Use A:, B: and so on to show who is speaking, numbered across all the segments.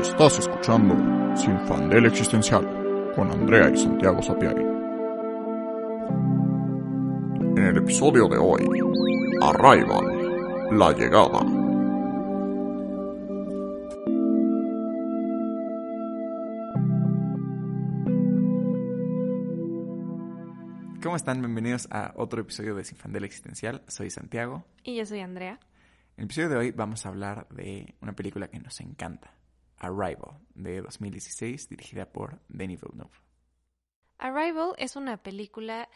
A: Estás escuchando Sin Fandel Existencial con Andrea y Santiago Sapiari. En el episodio de hoy, Arrival, la llegada.
B: ¿Cómo están? Bienvenidos a otro episodio de Sin Fandel Existencial. Soy Santiago.
C: Y yo soy Andrea.
B: En el episodio de hoy vamos a hablar de una película que nos encanta, Arrival, de 2016, dirigida por Denis Villeneuve.
C: Arrival es una película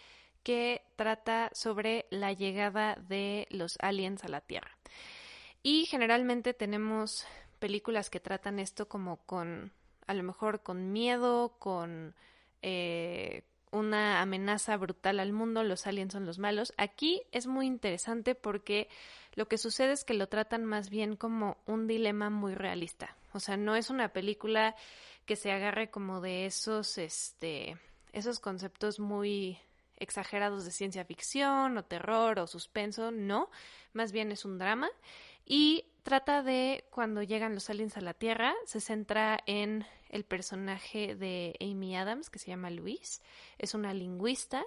C: que trata sobre la llegada de los aliens a la Tierra. Y generalmente tenemos películas que tratan esto como con, a lo mejor con miedo, con eh, una amenaza brutal al mundo, los aliens son los malos. Aquí es muy interesante porque lo que sucede es que lo tratan más bien como un dilema muy realista. O sea, no es una película que se agarre como de esos, este, esos conceptos muy exagerados de ciencia ficción o terror o suspenso, no, más bien es un drama y trata de cuando llegan los aliens a la Tierra, se centra en el personaje de Amy Adams que se llama Louise, es una lingüista.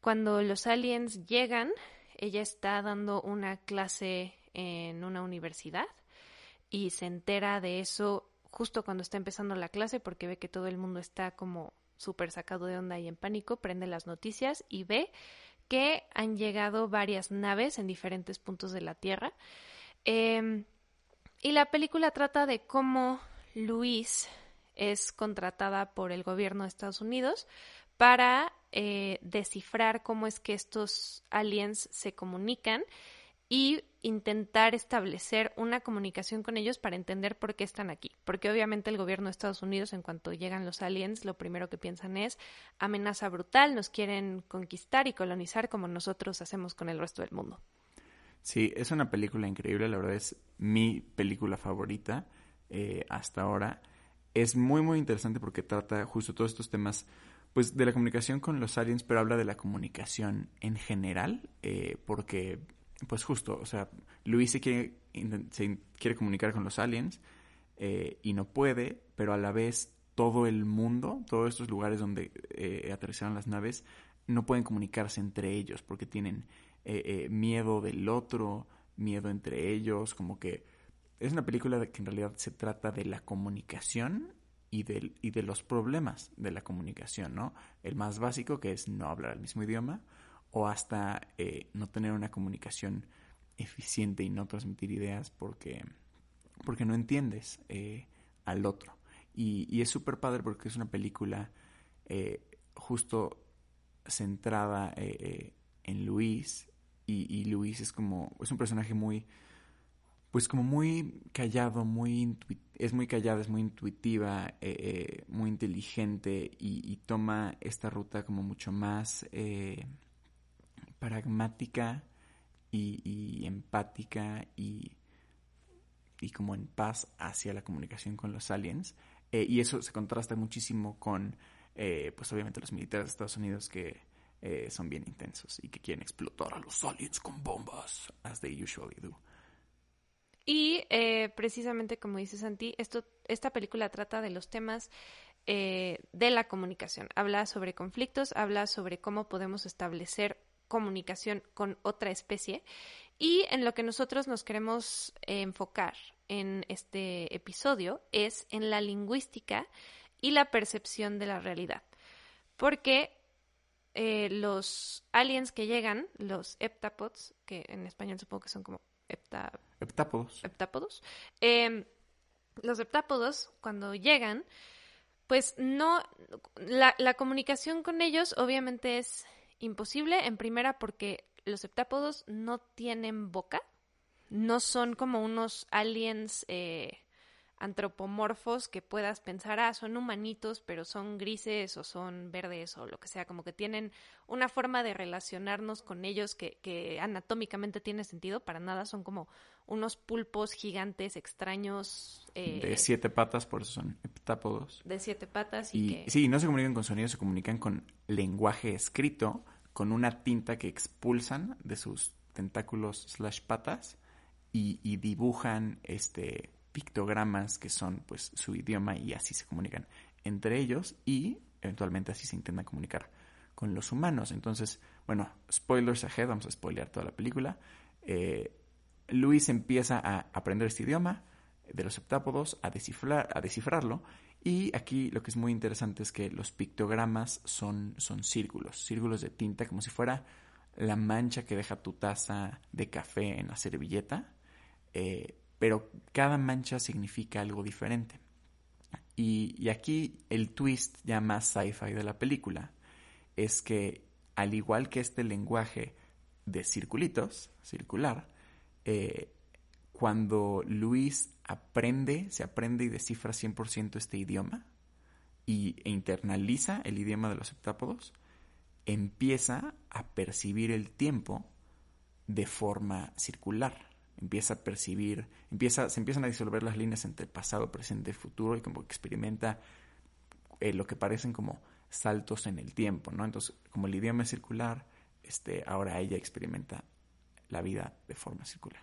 C: Cuando los aliens llegan, ella está dando una clase en una universidad y se entera de eso justo cuando está empezando la clase porque ve que todo el mundo está como súper sacado de onda y en pánico, prende las noticias y ve que han llegado varias naves en diferentes puntos de la Tierra. Eh, y la película trata de cómo Luis es contratada por el gobierno de Estados Unidos para eh, descifrar cómo es que estos aliens se comunican y intentar establecer una comunicación con ellos para entender por qué están aquí. Porque obviamente el gobierno de Estados Unidos, en cuanto llegan los aliens, lo primero que piensan es amenaza brutal, nos quieren conquistar y colonizar como nosotros hacemos con el resto del mundo.
B: Sí, es una película increíble, la verdad es mi película favorita eh, hasta ahora. Es muy, muy interesante porque trata justo todos estos temas pues de la comunicación con los aliens, pero habla de la comunicación en general, eh, porque pues justo, o sea, Luis se quiere, se quiere comunicar con los aliens eh, y no puede, pero a la vez todo el mundo, todos estos lugares donde eh, aterrizaron las naves, no pueden comunicarse entre ellos porque tienen eh, miedo del otro, miedo entre ellos, como que es una película que en realidad se trata de la comunicación y, de los problemas de la comunicación, ¿no? El más básico que es no hablar el mismo idioma, o hasta eh, no tener una comunicación eficiente y no transmitir ideas porque, porque no entiendes eh, al otro. Y, es súper padre porque es una película eh, justo centrada en Luis y, Luis es como, es un personaje muy, pues como muy callado, muy es muy callada, es muy intuitiva, muy inteligente y, y, toma esta ruta como mucho más pragmática y, empática y, y, como en paz hacia la comunicación con los aliens. Eh, y eso se contrasta muchísimo con, eh, pues obviamente, los militares de Estados Unidos que eh, son bien intensos y que quieren explotar a los aliens con bombas, as they usually do.
C: Y precisamente como dice Santi, esta película trata de los temas de la comunicación. Habla sobre conflictos, habla sobre cómo podemos establecer comunicación con otra especie. Y en lo que nosotros nos queremos enfocar en este episodio es en la lingüística y la percepción de la realidad. Porque eh, los aliens que llegan, los heptapods, que en español supongo que son como
B: heptápodos,
C: heptápodos. Em, los heptápodos cuando llegan, pues no, la, la comunicación con ellos obviamente es imposible, en primera porque los heptápodos no tienen boca, no son como unos aliens eh, antropomorfos que puedas pensar, ah, son humanitos, pero son grises o son verdes o lo que sea, como que tienen una forma de relacionarnos con ellos que, que anatómicamente tiene sentido, para nada, son como unos pulpos gigantes extraños.
B: Eh, de siete patas, por eso son heptápodos.
C: De siete patas y,
B: Sí, no se comunican con sonidos, se comunican con lenguaje escrito, con una tinta que expulsan de sus tentáculos slash patas y, dibujan este pictogramas que son pues su idioma y así se comunican entre ellos y eventualmente así se intentan comunicar con los humanos. Entonces, bueno, spoilers ahead, vamos a spoilear toda la película. Eh, Luis empieza a aprender este idioma de los septápodos, a, descifrar, a descifrarlo, y aquí lo que es muy interesante es que los pictogramas son, son círculos, círculos de tinta, como si fuera la mancha que deja tu taza de café en la servilleta, eh, pero cada mancha significa algo diferente. Y, aquí el twist ya más sci-fi de la película es que al igual que este lenguaje de circulitos, circular, eh, cuando Luis aprende, se aprende y descifra 100% este idioma y, e internaliza el idioma de los septápodos, empieza a percibir el tiempo de forma circular. Empieza a percibir, empieza, se empiezan a disolver las líneas entre pasado, presente y futuro y como experimenta eh, lo que parecen como saltos en el tiempo, ¿no? Entonces, como el idioma es circular, este, ahora ella experimenta la vida de forma circular.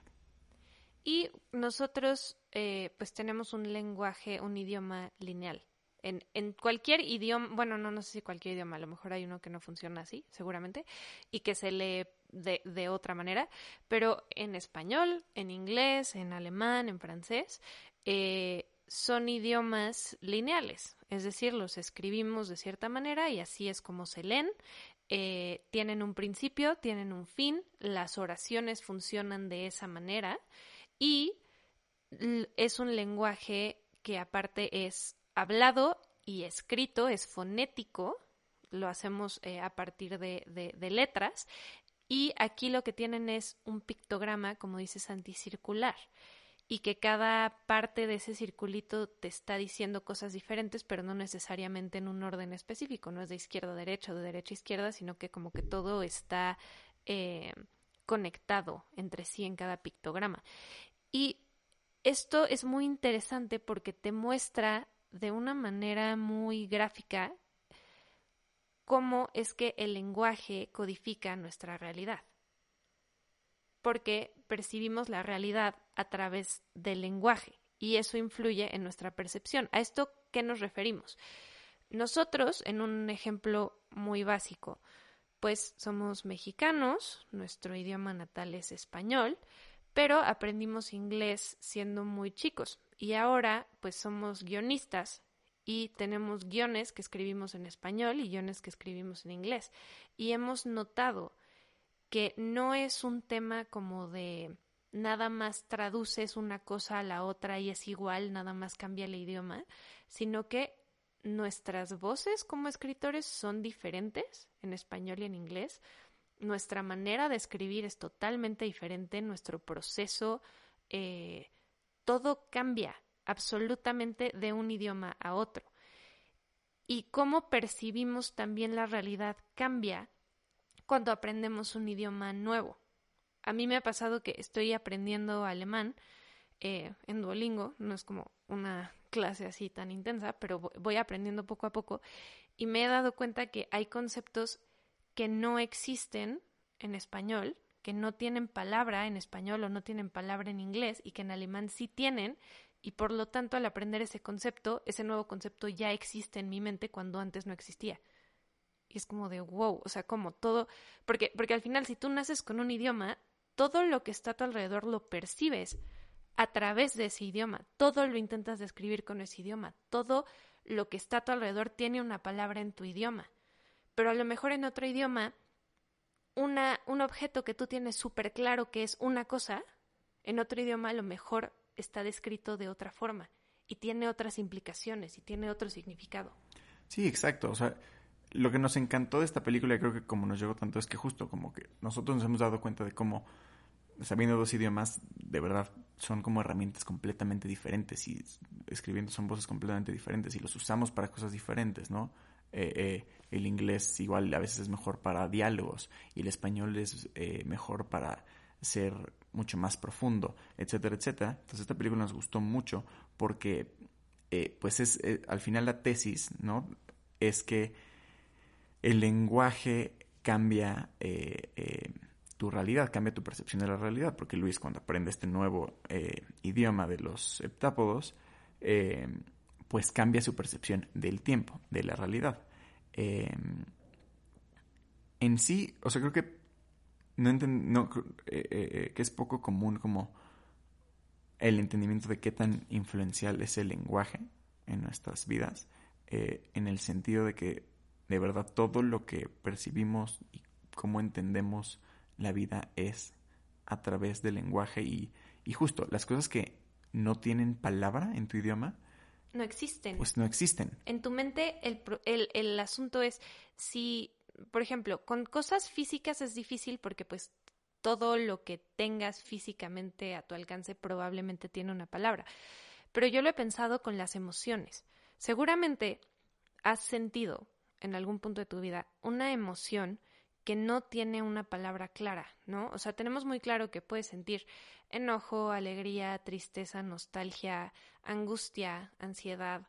C: Y nosotros, eh, pues tenemos un lenguaje, un idioma lineal. En, en, cualquier idioma, bueno, no, no sé si cualquier idioma, a lo mejor hay uno que no funciona así, seguramente, y que se lee de, otra manera, pero en español, en inglés, en alemán, en francés, eh, son idiomas lineales, es decir, los escribimos de cierta manera y así es como se leen. Eh, tienen un principio, tienen un fin, las oraciones funcionan de esa manera y es un lenguaje que aparte es hablado y escrito, es fonético, lo hacemos eh, a partir de, letras y aquí lo que tienen es un pictograma, como dices, anticircular y que cada parte de ese circulito te está diciendo cosas diferentes, pero no necesariamente en un orden específico, no es de izquierda a derecha o de derecha a izquierda, sino que como que todo está eh, conectado entre sí en cada pictograma. Y esto es muy interesante porque te muestra de una manera muy gráfica cómo es que el lenguaje codifica nuestra realidad. Porque percibimos la realidad a través del lenguaje y eso influye en nuestra percepción. ¿A esto qué nos referimos? Nosotros, en un ejemplo muy básico, pues somos mexicanos, nuestro idioma natal es español, pero aprendimos inglés siendo muy chicos y ahora pues somos guionistas y tenemos guiones que escribimos en español y guiones que escribimos en inglés. Y hemos notado que no es un tema como de nada más traduces una cosa a la otra y es igual, nada más cambia el idioma, sino que nuestras voces como escritores son diferentes en español y en inglés, nuestra manera de escribir es totalmente diferente, nuestro proceso, eh, todo cambia absolutamente de un idioma a otro. Y cómo percibimos también la realidad cambia cuando aprendemos un idioma nuevo. A mí me ha pasado que estoy aprendiendo alemán eh, en Duolingo, no es como una clase así tan intensa, pero voy aprendiendo poco a poco y me he dado cuenta que hay conceptos que no existen en español, que no tienen palabra en español o no tienen palabra en inglés y que en alemán sí tienen y por lo tanto al aprender ese concepto, ese nuevo concepto ya existe en mi mente cuando antes no existía. Y es como de wow, o sea, como todo, porque, porque al final si tú naces con un idioma, todo lo que está a tu alrededor lo percibes a través de ese idioma, todo lo intentas describir con ese idioma, todo lo que está a tu alrededor tiene una palabra en tu idioma. Pero a lo mejor en otro idioma, una, un objeto que tú tienes súper claro que es una cosa, en otro idioma a lo mejor está descrito de otra forma y tiene otras implicaciones y tiene otro significado.
B: Sí, exacto. O sea, lo que nos encantó de esta película, creo que como nos llegó tanto, es que justo como que nosotros nos hemos dado cuenta de cómo, sabiendo dos idiomas, de verdad son como herramientas completamente diferentes y escribiendo son voces completamente diferentes y los usamos para cosas diferentes, ¿no? Eh, eh, el inglés igual a veces es mejor para diálogos y el español es eh, mejor para ser mucho más profundo, etcétera, etcétera. Entonces esta película nos gustó mucho porque pues es al final la tesis, ¿no? Es que el lenguaje cambia tu realidad, cambia tu percepción de la realidad, porque Luis cuando aprende este nuevo eh, idioma de los septápodos, eh, pues cambia su percepción del tiempo, de la realidad. Eh, en sí, o sea, creo que no, no que es poco común como el entendimiento de qué tan influencial es el lenguaje en nuestras vidas, en el sentido de que de verdad todo lo que percibimos y cómo entendemos la vida es a través del lenguaje y, justo las cosas que no tienen palabra en tu idioma.
C: No existen.
B: Pues no existen.
C: En tu mente el, el, el asunto es si, por ejemplo, con cosas físicas es difícil porque pues todo lo que tengas físicamente a tu alcance probablemente tiene una palabra. Pero yo lo he pensado con las emociones. Seguramente has sentido en algún punto de tu vida una emoción que no tiene una palabra clara, ¿no? O sea, tenemos muy claro que puedes sentir enojo, alegría, tristeza, nostalgia, angustia, ansiedad.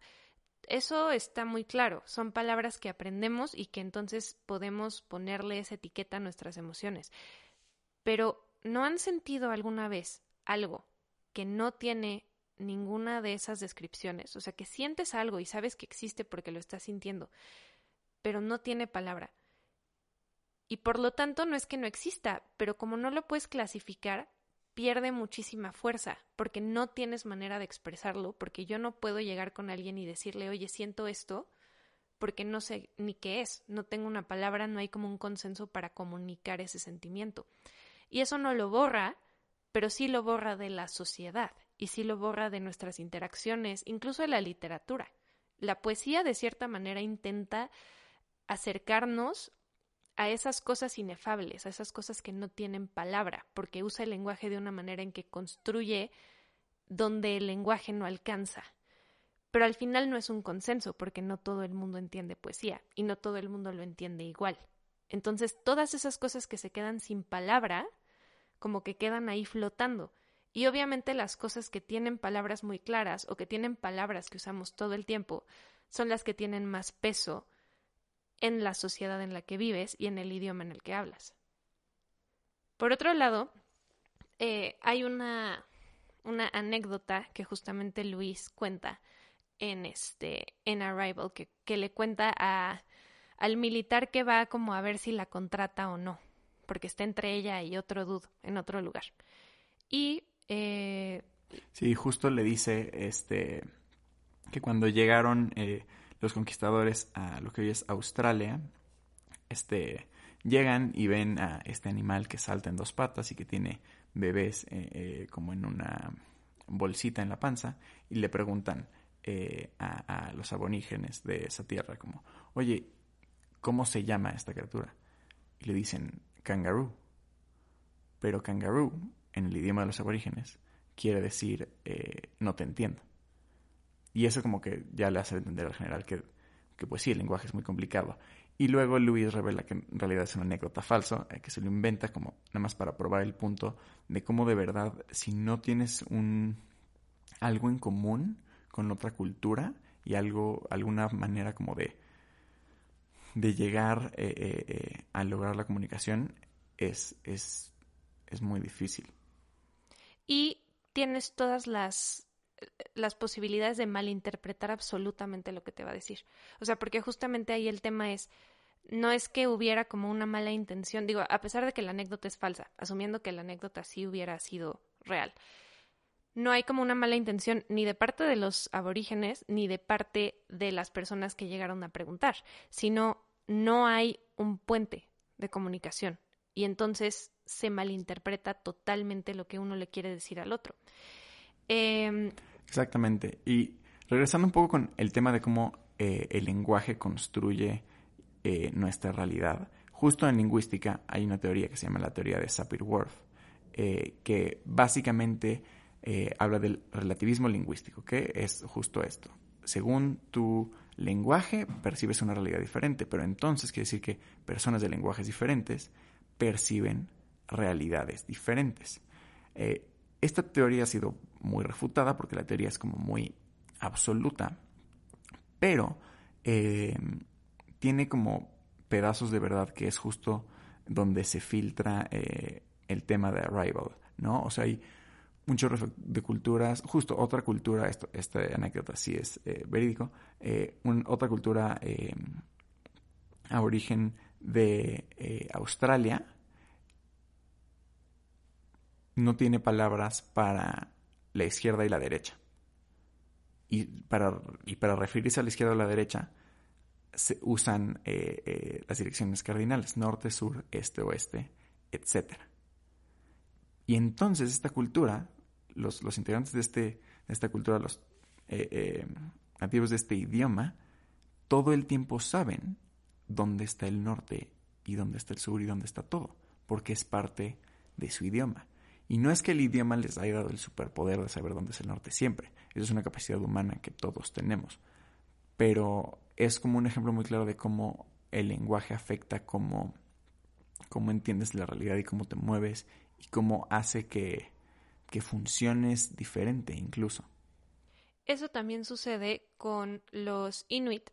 C: Eso está muy claro, son palabras que aprendemos y que entonces podemos ponerle esa etiqueta a nuestras emociones. Pero ¿no han sentido alguna vez algo que no tiene ninguna de esas descripciones? O sea, que sientes algo y sabes que existe porque lo estás sintiendo, pero no tiene palabra y por lo tanto no es que no exista, pero como no lo puedes clasificar, pierde muchísima fuerza, porque no tienes manera de expresarlo, porque yo no puedo llegar con alguien y decirle, oye, siento esto, porque no sé ni qué es, no tengo una palabra, no hay como un consenso para comunicar ese sentimiento. Y eso no lo borra, pero sí lo borra de la sociedad y sí lo borra de nuestras interacciones, incluso de la literatura. La poesía de cierta manera intenta acercarnos a esas cosas inefables, a esas cosas que no tienen palabra, porque usa el lenguaje de una manera en que construye donde el lenguaje no alcanza. Pero al final no es un consenso, porque no todo el mundo entiende poesía y no todo el mundo lo entiende igual. Entonces, todas esas cosas que se quedan sin palabra, como que quedan ahí flotando. Y obviamente las cosas que tienen palabras muy claras o que tienen palabras que usamos todo el tiempo son las que tienen más peso en la sociedad en la que vives y en el idioma en el que hablas. Por otro lado, eh, hay una, una anécdota que justamente Luis cuenta en este en Arrival que, que le cuenta a, al militar que va como a ver si la contrata o no porque está entre ella y otro dude en otro lugar y eh,
B: sí justo le dice este que cuando llegaron eh, los conquistadores a lo que hoy es Australia, este, llegan y ven a este animal que salta en dos patas y que tiene bebés eh, eh, como en una bolsita en la panza y le preguntan eh, a, a, los aborígenes de esa tierra como, oye, ¿cómo se llama esta criatura? Y le dicen kangaroo. Pero kangaroo, en el idioma de los aborígenes, quiere decir no te entiendo. Y eso como que ya le hace entender al general que, que pues sí, el lenguaje es muy complicado. Y luego Luis revela que en realidad es una anécdota falsa, eh, que se lo inventa como nada más para probar el punto de cómo de verdad, si no tienes un algo en común con otra cultura y algo, alguna manera como de, de llegar eh, eh, a lograr la comunicación, es, es, es muy difícil.
C: Y tienes todas las las posibilidades de malinterpretar absolutamente lo que te va a decir. O sea, porque justamente ahí el tema es, no es que hubiera como una mala intención, digo, a pesar de que la anécdota es falsa, asumiendo que la anécdota sí hubiera sido real, no hay como una mala intención ni de parte de los aborígenes ni de parte de las personas que llegaron a preguntar, sino no hay un puente de comunicación y entonces se malinterpreta totalmente lo que uno le quiere decir al otro.
B: Eh, Exactamente. Y regresando un poco con el tema de cómo eh, el lenguaje construye eh, nuestra realidad, justo en lingüística hay una teoría que se llama la teoría de Sapir-Whorf, eh, que básicamente habla del relativismo lingüístico, que es justo esto. Según tu lenguaje, percibes una realidad diferente, pero entonces quiere decir que personas de lenguajes diferentes perciben realidades diferentes. esta teoría ha sido muy refutada porque la teoría es como muy absoluta, pero eh, tiene como pedazos de verdad que es justo donde se filtra el tema de Arrival, ¿no? O sea, hay mucho de culturas, justo otra cultura, esto, esta anécdota sí es verídico, otra cultura a origen de Australia, no tiene palabras para la izquierda y la derecha. Y para, y para referirse a la izquierda o la derecha, se usan eh, eh, las direcciones cardinales, norte, sur, este, oeste, etc. Y entonces esta cultura, los, los integrantes de, este, de esta cultura, los eh, nativos de este idioma, todo el tiempo saben dónde está el norte y dónde está el sur y dónde está todo, porque es parte de su idioma. Y no es que el idioma les haya dado el superpoder de saber dónde es el norte siempre. Eso es una capacidad humana que todos tenemos. Pero es como un ejemplo muy claro de cómo el lenguaje afecta cómo, cómo entiendes la realidad y cómo te mueves y cómo hace que, que funciones diferente incluso.
C: Eso también sucede con los inuit,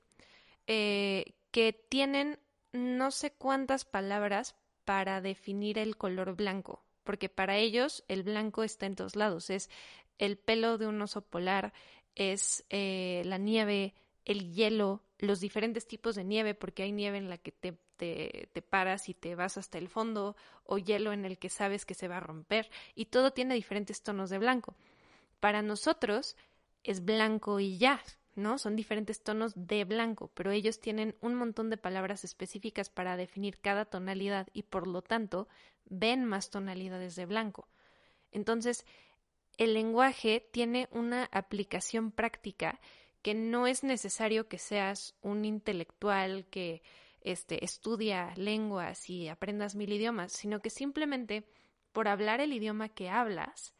C: eh, que tienen no sé cuántas palabras para definir el color blanco porque para ellos el blanco está en todos lados, es el pelo de un oso polar, es eh, la nieve, el hielo, los diferentes tipos de nieve, porque hay nieve en la que te, te, te, paras y te vas hasta el fondo, o hielo en el que sabes que se va a romper, y todo tiene diferentes tonos de blanco. Para nosotros es blanco y ya, ¿no? Son diferentes tonos de blanco, pero ellos tienen un montón de palabras específicas para definir cada tonalidad y por lo tanto ven más tonalidades de blanco. Entonces, el lenguaje tiene una aplicación práctica que no es necesario que seas un intelectual que este, estudia lenguas y aprendas mil idiomas, sino que simplemente por hablar el idioma que hablas,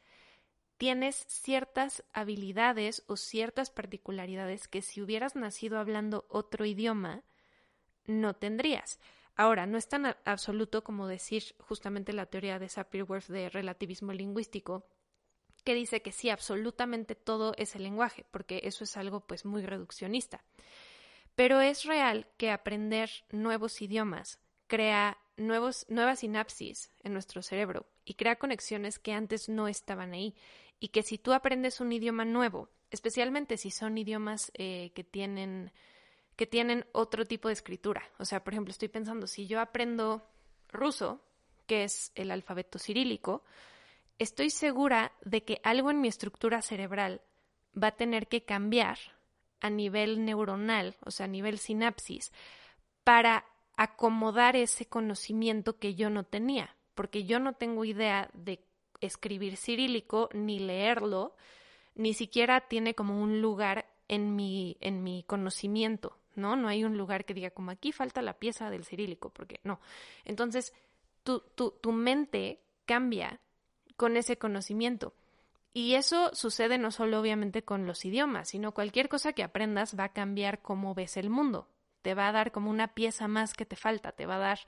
C: tienes ciertas habilidades o ciertas particularidades que si hubieras nacido hablando otro idioma, no tendrías. Ahora, no es tan absoluto como decir justamente la teoría de Sapir-Whorf de relativismo lingüístico, que dice que sí, absolutamente todo es el lenguaje, porque eso es algo pues muy reduccionista. Pero es real que aprender nuevos idiomas crea nuevos, nuevas sinapsis en nuestro cerebro y crea conexiones que antes no estaban ahí. Y que si tú aprendes un idioma nuevo, especialmente si son idiomas eh, que tienen que tienen otro tipo de escritura. O sea, por ejemplo, estoy pensando, si yo aprendo ruso, que es el alfabeto cirílico, estoy segura de que algo en mi estructura cerebral va a tener que cambiar a nivel neuronal, o sea, a nivel sinapsis, para acomodar ese conocimiento que yo no tenía, porque yo no tengo idea de escribir cirílico ni leerlo, ni siquiera tiene como un lugar en mi, en mi conocimiento. ¿no? No hay un lugar que diga como aquí falta la pieza del cirílico, porque no. Entonces, tu, tu, tu mente cambia con ese conocimiento. Y eso sucede no solo obviamente con los idiomas, sino cualquier cosa que aprendas va a cambiar cómo ves el mundo. Te va a dar como una pieza más que te falta, te va a dar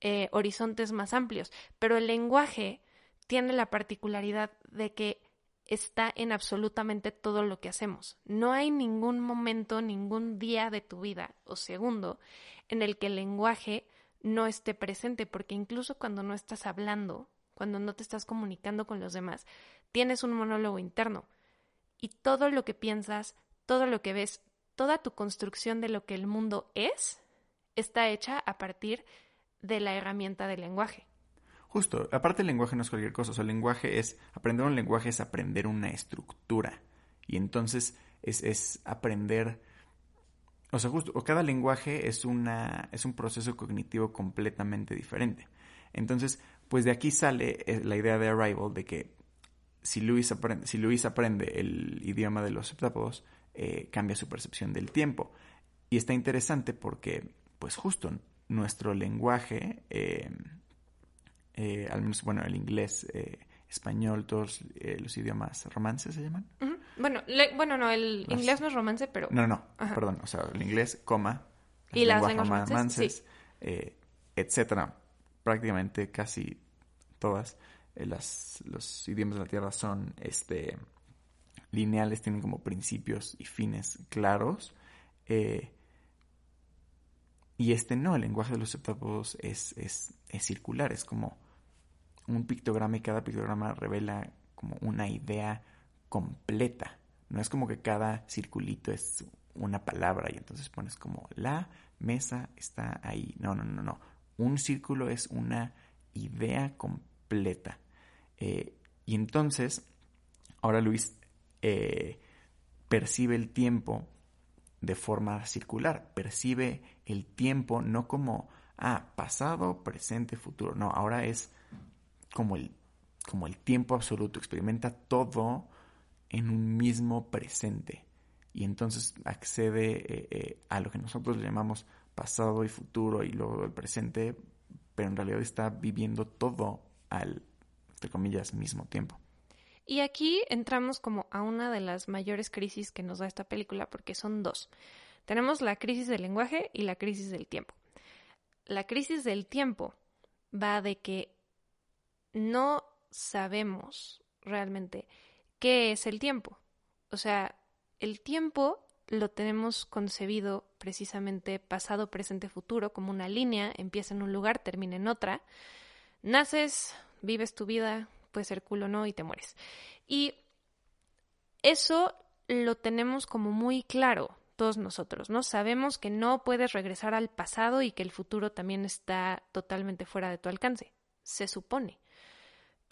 C: eh, horizontes más amplios. Pero el lenguaje tiene la particularidad de que está en absolutamente todo lo que hacemos. No hay ningún momento, ningún día de tu vida o segundo en el que el lenguaje no esté presente, porque incluso cuando no estás hablando, cuando no te estás comunicando con los demás, tienes un monólogo interno. Y todo lo que piensas, todo lo que ves, toda tu construcción de lo que el mundo es, está hecha a partir de la herramienta del lenguaje.
B: Justo, aparte el lenguaje no es cualquier cosa, o sea, el lenguaje es, aprender un lenguaje es aprender una estructura. Y entonces es, es aprender, o sea, justo, o cada lenguaje es, una, es un proceso cognitivo completamente diferente. Entonces, pues de aquí sale eh, la idea de Arrival de que si Luis aprende, si Luis aprende el idioma de los septápodos, eh, cambia su percepción del tiempo. Y está interesante porque, pues justo, nuestro lenguaje... Eh, eh, al menos, bueno, el inglés, eh, español, todos eh, los idiomas romances se llaman.
C: Bueno, bueno, no, el inglés no es romance, pero...
B: No, no, perdón, o sea, el inglés, coma,
C: y las lenguas romances,
B: etcétera. Prácticamente casi todas las, los idiomas de la Tierra son este lineales, tienen como principios y fines claros. Y este no, el lenguaje de los septapos es, es, es circular, es como un pictograma y cada pictograma revela como una idea completa. No es como que cada circulito es una palabra y entonces pones como la mesa está ahí. No, no, no, no. Un círculo es una idea completa. Eh, y entonces, ahora Luis eh, percibe el tiempo de forma circular. Percibe el tiempo no como, ah, pasado, presente, futuro. No, ahora es como el, como el tiempo absoluto. Experimenta todo en un mismo presente. Y entonces accede eh, eh, a lo que nosotros llamamos pasado y futuro y luego el presente, pero en realidad está viviendo todo al, entre comillas, mismo tiempo.
C: Y aquí entramos como a una de las mayores crisis que nos da esta película, porque son dos. Tenemos la crisis del lenguaje y la crisis del tiempo. La crisis del tiempo va de que no sabemos realmente qué es el tiempo. O sea, el tiempo lo tenemos concebido precisamente pasado, presente, futuro, como una línea, empieza en un lugar, termina en otra. Naces, vives tu vida, puede ser culo no, y te mueres. Y eso lo tenemos como muy claro todos nosotros, ¿no? Sabemos que no puedes regresar al pasado y que el futuro también está totalmente fuera de tu alcance, se supone.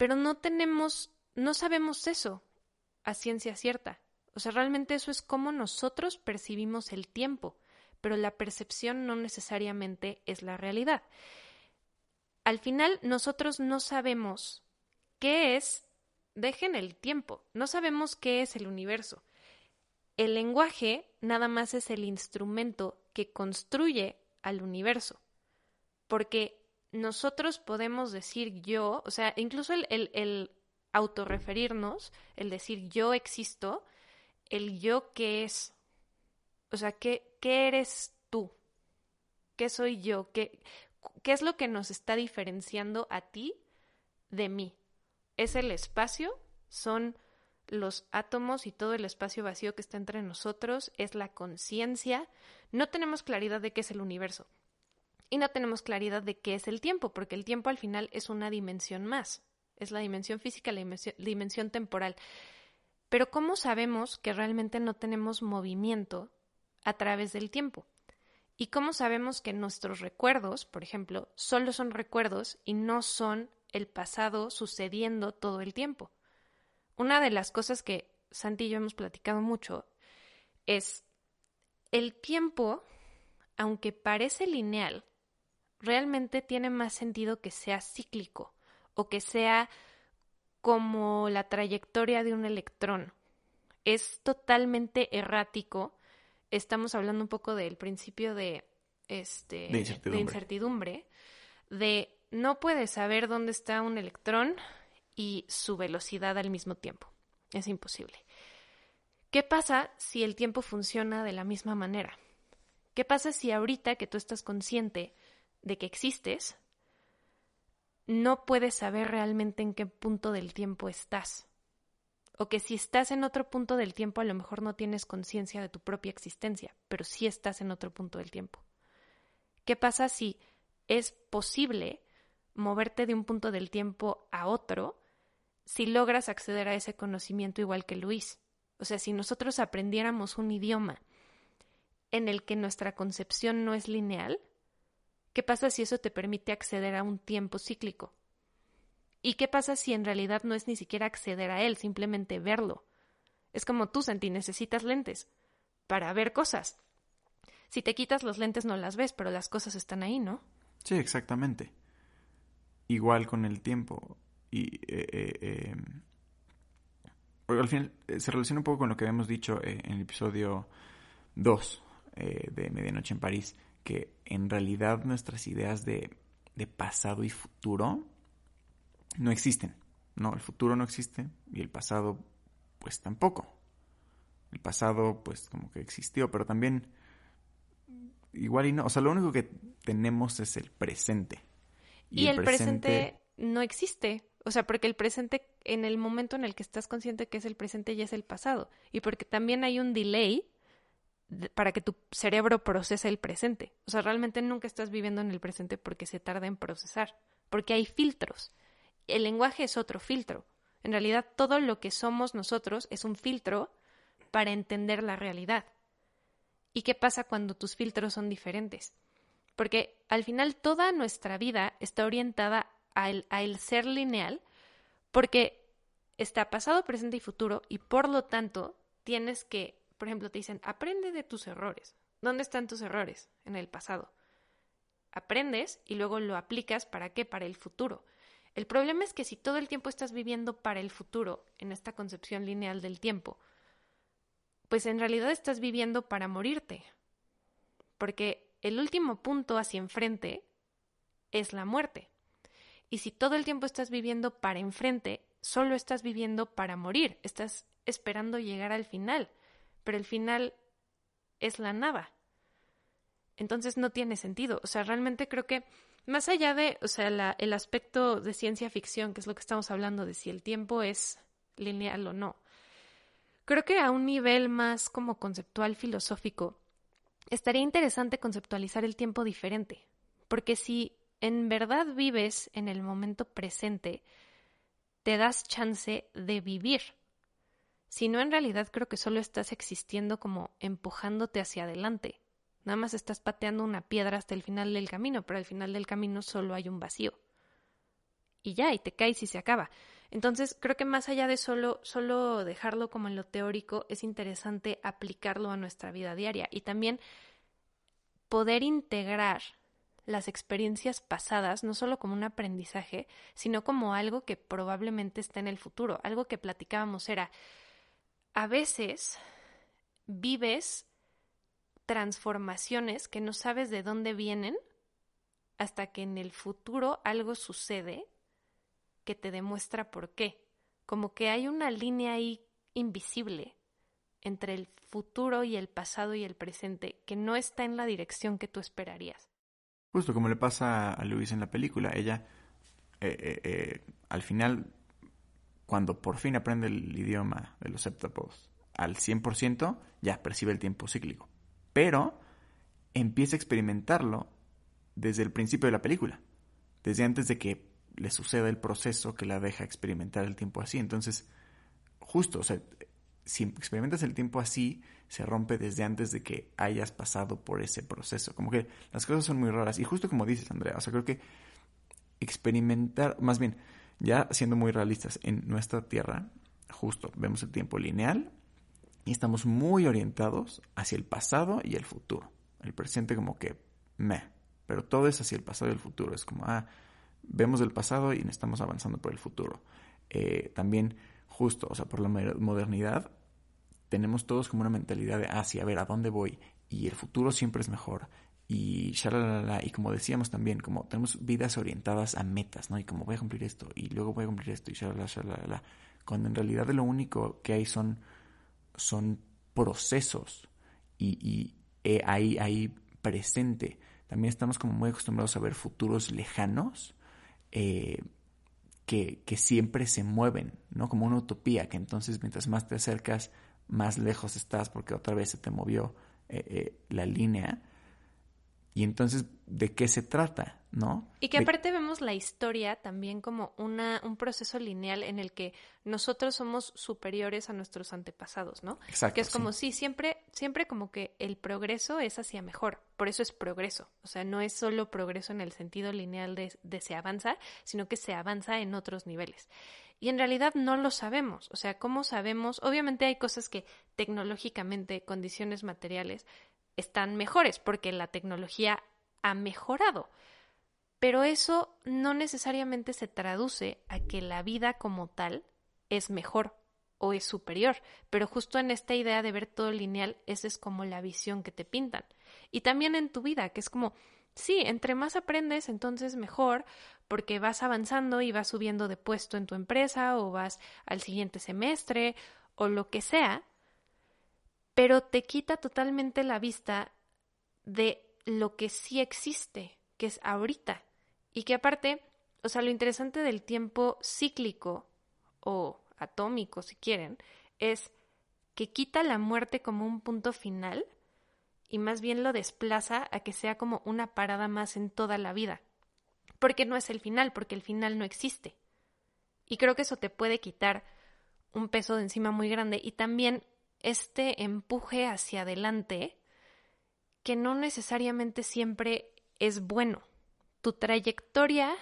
C: Pero no tenemos, no sabemos eso a ciencia cierta. O sea, realmente eso es como nosotros percibimos el tiempo, pero la percepción no necesariamente es la realidad. Al final, nosotros no sabemos qué es, dejen el tiempo, no sabemos qué es el universo. El lenguaje nada más es el instrumento que construye al universo, porque nosotros podemos decir yo, o sea, incluso el, el, el autorreferirnos, el decir yo existo, el yo que es, o sea, ¿qué, qué eres tú? ¿Qué soy yo? ¿Qué, ¿Qué es lo que nos está diferenciando a ti de mí? ¿Es el espacio? ¿Son los átomos y todo el espacio vacío que está entre nosotros? ¿Es la conciencia? No tenemos claridad de qué es el universo. Y no tenemos claridad de qué es el tiempo, porque el tiempo al final es una dimensión más. Es la dimensión física, la dimensión, temporal. Pero ¿cómo sabemos que realmente no tenemos movimiento a través del tiempo? ¿Y cómo sabemos que nuestros recuerdos, por ejemplo, solo son recuerdos y no son el pasado sucediendo todo el tiempo? Una de las cosas que Santi y yo hemos platicado mucho es el tiempo, aunque parece lineal, realmente tiene más sentido que sea cíclico o que sea como la trayectoria de un electrón. Es totalmente errático. Estamos hablando un poco del principio de, este,
B: de incertidumbre.
C: de incertidumbre, de no puedes saber dónde está un electrón y su velocidad al mismo tiempo. Es imposible. ¿Qué pasa si el tiempo funciona de la misma manera? ¿Qué pasa si ahorita que tú estás consciente de que existes, no puedes saber realmente en qué punto del tiempo estás. O que si estás en otro punto del tiempo a lo mejor no tienes conciencia de tu propia existencia, pero sí estás en otro punto del tiempo. ¿Qué pasa si es posible moverte de un punto del tiempo a otro si logras acceder a ese conocimiento igual que Luis? O sea, si nosotros aprendiéramos un idioma en el que nuestra concepción no es lineal, ¿Qué pasa si eso te permite acceder a un tiempo cíclico? ¿Y qué pasa si en realidad no es ni siquiera acceder a él, simplemente verlo? Es como tú, Santi, necesitas lentes para ver cosas. Si te quitas los lentes no las ves, pero las cosas están ahí, ¿no?
B: Sí, exactamente. Igual con el tiempo. Y eh, eh, em, al final eh, se relaciona un poco con lo que habíamos dicho en el episodio 2 de Medianoche en París que en realidad nuestras ideas de, pasado y futuro no existen. No, el futuro no existe y el pasado pues tampoco. El pasado pues como que existió, pero también igual y no. O sea, lo único que tenemos es el presente.
C: Y, el, presente... no existe. O sea, porque el presente, en el momento en el que estás consciente que es el presente, ya es el pasado. Y porque también hay un delay para que tu cerebro procese el presente. O sea, realmente nunca estás viviendo en el presente porque se tarda en procesar, porque hay filtros. El lenguaje es otro filtro. En realidad, todo lo que somos nosotros es un filtro para entender la realidad. ¿Y qué pasa cuando tus filtros son diferentes? Porque al final toda nuestra vida está orientada al, el ser lineal porque está pasado, presente y futuro y por lo tanto tienes que, por ejemplo, te dicen, aprende de tus errores. ¿Dónde están tus errores? En el pasado. Aprendes y luego lo aplicas para qué? Para el futuro. El problema es que si todo el tiempo estás viviendo para el futuro, en esta concepción lineal del tiempo, pues en realidad estás viviendo para morirte. Porque el último punto hacia enfrente es la muerte. Y si todo el tiempo estás viviendo para enfrente, solo estás viviendo para morir, estás esperando llegar al final, pero el final es la nada. Entonces no tiene sentido. O sea, realmente creo que más allá de, o sea, el aspecto de ciencia ficción, que es lo que estamos hablando de si el tiempo es lineal o no, creo que a un nivel más como conceptual filosófico, estaría interesante conceptualizar el tiempo diferente, porque si en verdad vives en el momento presente, te das chance de vivir. Si no, en realidad creo que solo estás existiendo como empujándote hacia adelante. Nada más estás pateando una piedra hasta el final del camino, pero al final del camino solo hay un vacío. Y ya, y te caes y se acaba. Entonces, creo que más allá de solo, solo dejarlo como en lo teórico, es interesante aplicarlo a nuestra vida diaria y también poder integrar las experiencias pasadas no solo como un aprendizaje, sino como algo que probablemente está en el futuro. Algo que platicábamos era, a veces vives transformaciones que no sabes de dónde vienen hasta que en el futuro algo sucede que te demuestra por qué. Como que hay una línea ahí invisible entre el futuro y el pasado y el presente que no está en la dirección que tú esperarías.
B: Justo como le pasa a Luis en la película, ella eh, eh, eh, al final, cuando por fin aprende el idioma de los septapos al 100%, ya percibe el tiempo cíclico. Pero empieza a experimentarlo desde el principio de la película, desde antes de que le suceda el proceso que la deja experimentar el tiempo así. Entonces, justo, o sea, si experimentas el tiempo así, se rompe desde antes de que hayas pasado por ese proceso. Como que las cosas son muy raras. Y justo como dices, Andrea, o sea, creo que experimentar, más bien, ya siendo muy realistas, en nuestra Tierra, justo vemos el tiempo lineal y estamos muy orientados hacia el pasado y el futuro. El presente como que me, pero todo es hacia el pasado y el futuro. Es como, ah, vemos el pasado y estamos avanzando por el futuro. Eh, también justo, o sea, por la modernidad, tenemos todos como una mentalidad de, ah, sí, ver, ¿a dónde voy? Y el futuro siempre es mejor. Y shalalala, y como decíamos también, como tenemos vidas orientadas a metas, ¿no? Y como voy a cumplir esto, y luego voy a cumplir esto, y shalalala, shalalala. Cuando en realidad lo único que hay son, son procesos. Y, y eh, ahí, ahí presente. También estamos como muy acostumbrados a ver futuros lejanos. Eh, que, siempre se mueven, ¿no? Como una utopía, que entonces mientras más te acercas, más lejos estás porque otra vez se te movió eh, eh, la línea. Y entonces, ¿de qué se trata? ¿No?
C: Y que aparte vemos la historia también como una, un proceso lineal en el que nosotros somos superiores a nuestros antepasados, ¿no?
B: Exacto.
C: Que es como, sí. siempre, siempre como que el progreso es hacia mejor, por eso es progreso. O sea, no es solo progreso en el sentido lineal de, de se avanza, sino que se avanza en otros niveles. Y en realidad no lo sabemos. O sea, ¿cómo sabemos? Obviamente hay cosas que tecnológicamente, condiciones materiales, están mejores porque la tecnología ha mejorado. Pero eso no necesariamente se traduce a que la vida como tal es mejor o es superior, pero justo en esta idea de ver todo lineal, esa es como la visión que te pintan. Y también en tu vida, que es como, sí, entre más aprendes, entonces mejor, porque vas avanzando y vas subiendo de puesto en tu empresa o vas al siguiente semestre o lo que sea, pero te quita totalmente la vista de lo que sí existe, que es ahorita. Y que aparte, o sea, lo interesante del tiempo cíclico o atómico, si quieren, es que quita la muerte como un punto final, y más bien lo desplaza a que sea como una parada más en toda la vida. Porque no es el final, porque el final no existe. Y creo que eso te puede quitar un peso de encima muy grande y también este empuje hacia adelante que no necesariamente siempre es bueno. Tu trayectoria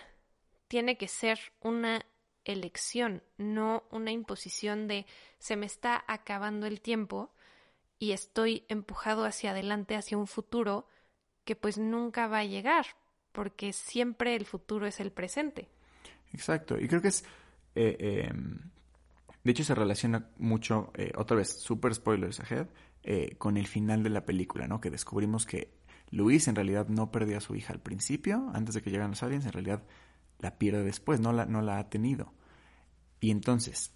C: tiene que ser una elección, no una imposición de se me está acabando el tiempo y estoy empujado hacia adelante, hacia un futuro que pues nunca va a llegar, porque siempre el futuro es el presente.
B: Exacto, y creo que es... Eh, em, de hecho se relaciona mucho, eh, otra vez, super spoilers ahead, eh, con el final de la película, ¿no? Que descubrimos que Luis en realidad no perdió a su hija al principio, antes de que llegaran los aliens, en realidad la pierde después, no la, no la ha tenido. Y entonces,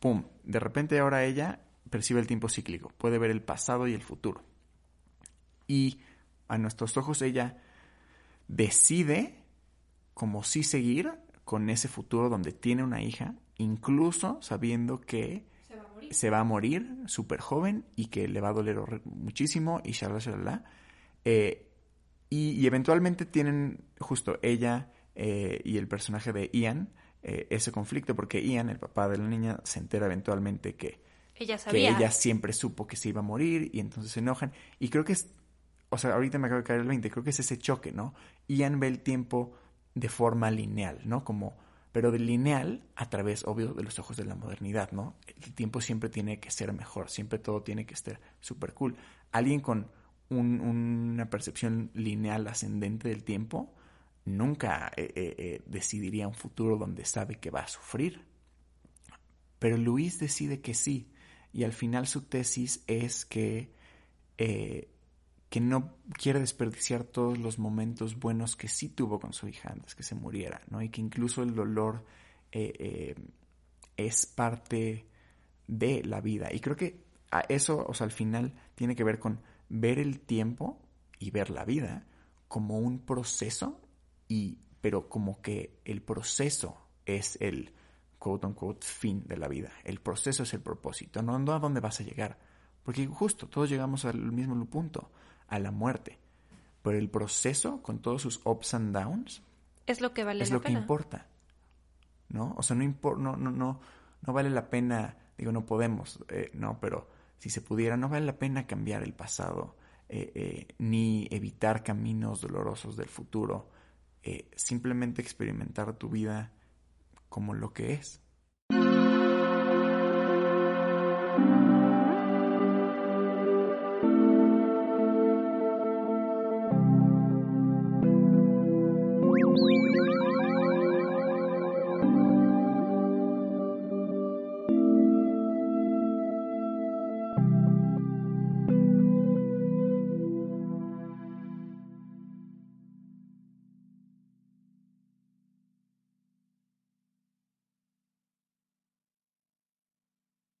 B: ¡pum! De repente ahora ella percibe el tiempo cíclico, puede ver el pasado y el futuro. Y a nuestros ojos ella decide como sí seguir con ese futuro donde tiene una hija, incluso sabiendo que se va a morir, súper joven y que le va a doler muchísimo y shalala, shalala. Eh, y, eventualmente tienen justo ella eh, y el personaje de Ian eh, ese conflicto porque Ian, el papá de la niña, se entera eventualmente que
C: ella
B: que ella siempre supo que se iba a morir y entonces se enojan. Y creo que es, o sea, ahorita me acaba de caer el 20, creo que es ese choque, ¿no? Ian ve el tiempo de forma lineal, ¿no? Como, pero de lineal a través, obvio, de los ojos de la modernidad, ¿no? El tiempo siempre tiene que ser mejor, siempre todo tiene que estar súper cool. Alguien con una percepción lineal ascendente del tiempo nunca eh, eh, eh, decidiría un futuro donde sabe que va a sufrir. Pero Luis decide que sí y al final su tesis es que, eh, que no quiere desperdiciar todos los momentos buenos que sí tuvo con su hija antes que se muriera, ¿no? Y que incluso el dolor eh, eh, es parte de la vida. Y creo que a eso, o sea, al final tiene que ver con ver el tiempo y ver la vida como un proceso y pero como que el proceso es el quote unquote fin de la vida. El proceso es el propósito, no, a dónde vas a llegar. Porque justo, todos llegamos al mismo punto, a la muerte. Pero el proceso, con todos sus ups and downs,
C: es lo que vale
B: es lo que importa. ¿No? O sea, no, no, no, no, no vale la pena, digo, no podemos, eh, no, pero si se pudiera, no vale la pena cambiar el pasado, eh, eh, ni evitar caminos dolorosos del futuro. simplemente experimentar tu vida como lo que es.